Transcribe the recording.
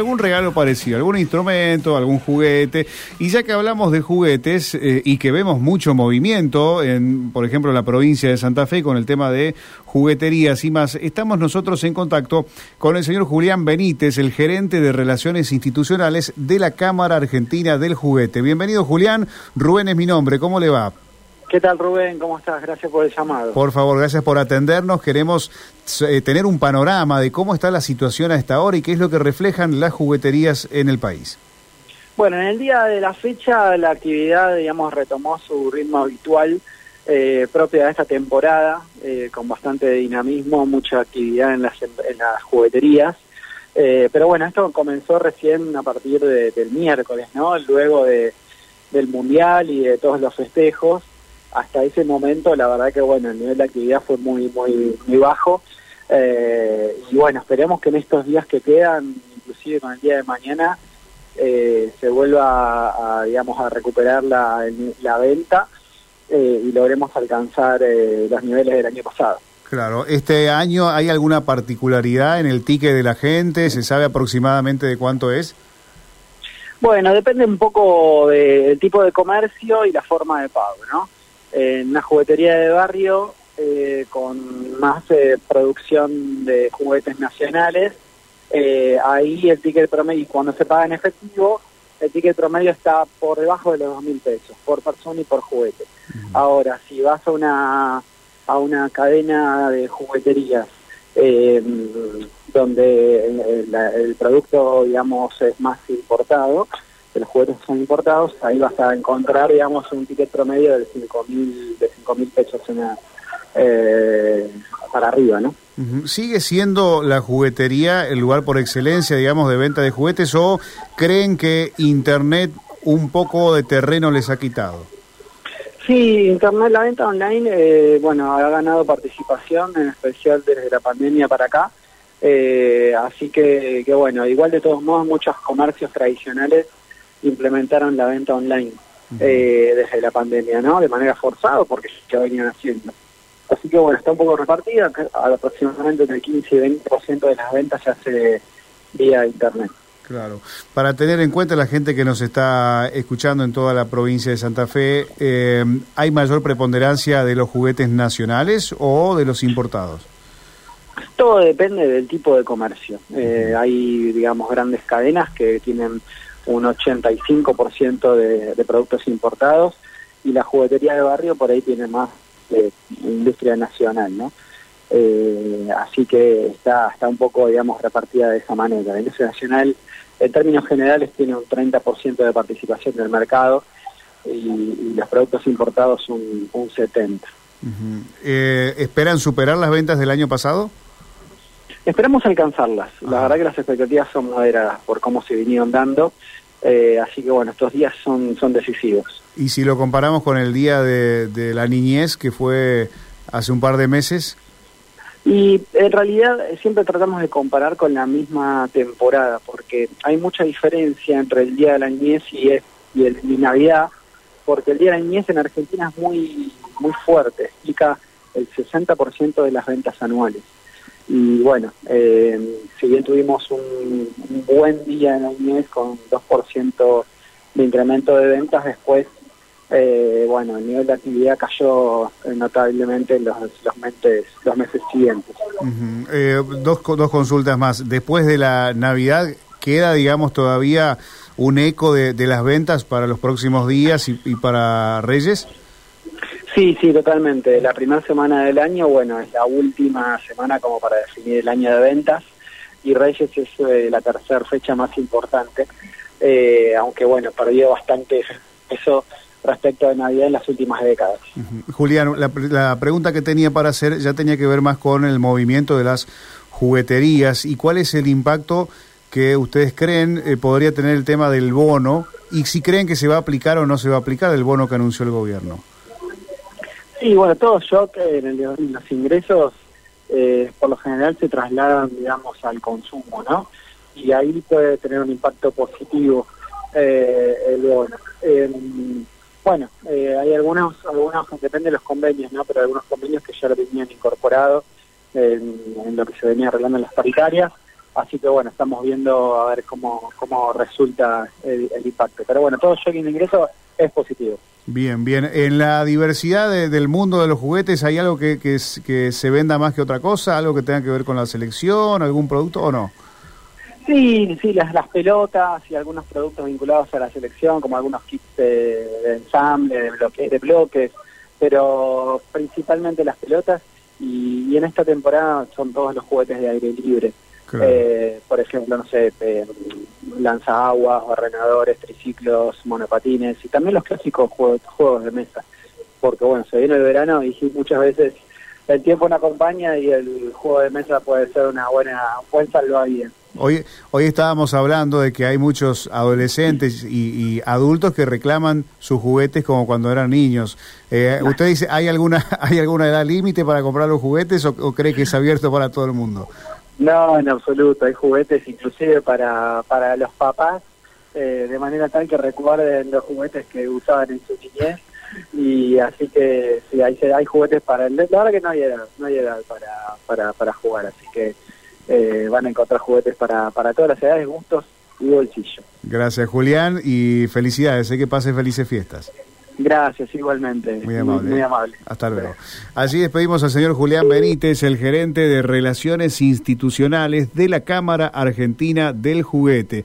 algún regalo parecido, algún instrumento, algún juguete. Y ya que hablamos de juguetes eh, y que vemos mucho movimiento, en, por ejemplo, en la provincia de Santa Fe con el tema de jugueterías y más, estamos nosotros en contacto con el señor Julián Benítez, el gerente de Relaciones Institucionales de la Cámara Argentina del Juguete. Bienvenido, Julián. Rubén es mi nombre. ¿Cómo le va? ¿Qué tal Rubén? ¿Cómo estás? Gracias por el llamado. Por favor, gracias por atendernos. Queremos eh, tener un panorama de cómo está la situación a esta hora y qué es lo que reflejan las jugueterías en el país. Bueno, en el día de la fecha la actividad, digamos, retomó su ritmo habitual eh, propia de esta temporada, eh, con bastante dinamismo, mucha actividad en las, en las jugueterías. pero bueno, esto comenzó recién a partir del miércoles, ¿no? Luego de, del Mundial y de todos los festejos hasta ese momento la verdad que bueno el nivel de actividad fue muy muy muy bajo eh, y bueno esperemos que en estos días que quedan inclusive con el día de mañana eh, se vuelva a, digamos a recuperar la, la venta eh, y logremos alcanzar los niveles del año pasado Claro, este año hay alguna particularidad en el ticket de la gente, se sabe aproximadamente de cuánto es. Bueno, depende un poco del tipo de comercio y la forma de pago, ¿no? En una juguetería de barrio eh, con más eh, producción de juguetes nacionales. Eh, ahí el ticket promedio, cuando se paga en efectivo, el ticket promedio está por debajo de los dos mil pesos, por persona y por juguete. Ahora, si vas a una, a una cadena de jugueterías donde el producto, digamos, es más importado, que los juguetes son importados, ahí vas a encontrar, digamos, un ticket promedio de 5.000 de cinco mil pesos eh, para arriba, ¿no? ¿Sigue siendo la juguetería el lugar por excelencia, digamos, de venta de juguetes o creen que Internet un poco de terreno les ha quitado? Sí, Internet, la venta online, eh, bueno, ha ganado participación, en especial desde la pandemia para acá. Eh, así que, que, bueno, igual de todos modos, muchos comercios tradicionales implementaron la venta online eh, desde la pandemia, ¿no? De manera forzada porque ya venían haciendo. Así que bueno, está un poco repartida, aproximadamente entre el 15 y 20% de las ventas se hace vía internet. Claro. Para tener en cuenta la gente que nos está escuchando en toda la provincia de Santa Fe, eh, ¿hay mayor preponderancia de los juguetes nacionales o de los importados? Todo depende del tipo de comercio. Eh, hay, digamos, grandes cadenas que tienen un 85% de, de productos importados y la juguetería de barrio por ahí tiene más de industria nacional, ¿no? Eh, así que está, está un poco, digamos, repartida de esa manera. La industria nacional, en términos generales, tiene un 30% de participación del mercado y, los productos importados un, un 70%. Eh, ¿Esperan superar las ventas del año pasado? Esperamos alcanzarlas. La verdad que las expectativas son moderadas por cómo se vinieron dando. Eh, así que bueno, estos días son, son decisivos. ¿Y si lo comparamos con el día de, la niñez, que fue hace un par de meses? Y en realidad siempre tratamos de comparar con la misma temporada, porque hay mucha diferencia entre el día de la niñez y, y, el, y Navidad, porque el día de la niñez en Argentina es muy, muy fuerte, explica el 60% de las ventas anuales. Y bueno, eh, si bien tuvimos un, buen día en el mes con 2% de incremento de ventas, después, eh, bueno, el nivel de actividad cayó notablemente en los, los, meses, los meses siguientes. Eh, dos, dos consultas más. Después de la Navidad, ¿queda, digamos, todavía un eco de, de las ventas para los próximos días y, y para Reyes? Sí, sí, totalmente. La primera semana del año, bueno, es la última semana como para definir el año de ventas y Reyes es eh, la tercera fecha más importante, eh, aunque bueno, perdió bastante eso respecto a Navidad en las últimas décadas. Julián, la, pregunta que tenía para hacer ya tenía que ver más con el movimiento de las jugueterías y cuál es el impacto que ustedes creen eh, podría tener el tema del bono y si creen que se va a aplicar o no se va a aplicar el bono que anunció el gobierno. Sí, bueno, todo shock en, los ingresos eh, por lo general se trasladan, digamos, al consumo, ¿no? Y ahí puede tener un impacto positivo eh, el bono. Em, bueno, eh, hay algunos, algunos, depende de los convenios, ¿no? Pero algunos convenios que ya lo tenían incorporado en, lo que se venía arreglando en las paritarias. Así que bueno, estamos viendo a ver cómo, cómo resulta el, impacto. Pero bueno, todo shopping de ingreso es positivo. Bien, bien. En la diversidad del mundo de los juguetes, ¿hay algo que, que, que, se venda más que otra cosa? ¿Algo que tenga que ver con la selección, algún producto o no? Sí, sí, las, las pelotas y algunos productos vinculados a la selección, como algunos kits de, ensamble, de, bloque, de bloques, pero principalmente las pelotas y, en esta temporada son todos los juguetes de aire libre. Eh, por ejemplo, no sé, eh, lanzaguas, barrenadores, triciclos, monopatines y también los clásicos juegos, juegos de mesa. Porque bueno, se viene el verano y muchas veces el tiempo no acompaña y el juego de mesa puede ser una buena, un buen salvavidas. Hoy, hoy estábamos hablando de que hay muchos adolescentes y, adultos que reclaman sus juguetes como cuando eran niños. Eh, ¿Usted dice, ¿hay alguna, ¿hay alguna edad límite para comprar los juguetes o, cree que es abierto para todo el mundo? No, en absoluto. Hay juguetes inclusive para, para los papás, eh, de manera tal que recuerden los juguetes que usaban en su niñez. Y así que sí, hay, hay juguetes para... La verdad que no hay edad, no hay edad para, para, para jugar, así que eh, van a encontrar juguetes para, para todas las edades, gustos y bolsillo. Gracias Julián y felicidades, sé que pase felices fiestas. Gracias, igualmente. Muy amable. Muy, amable. Hasta luego. Así despedimos al señor Julián Benítez, el gerente de Relaciones Institucionales de la Cámara Argentina del Juguete.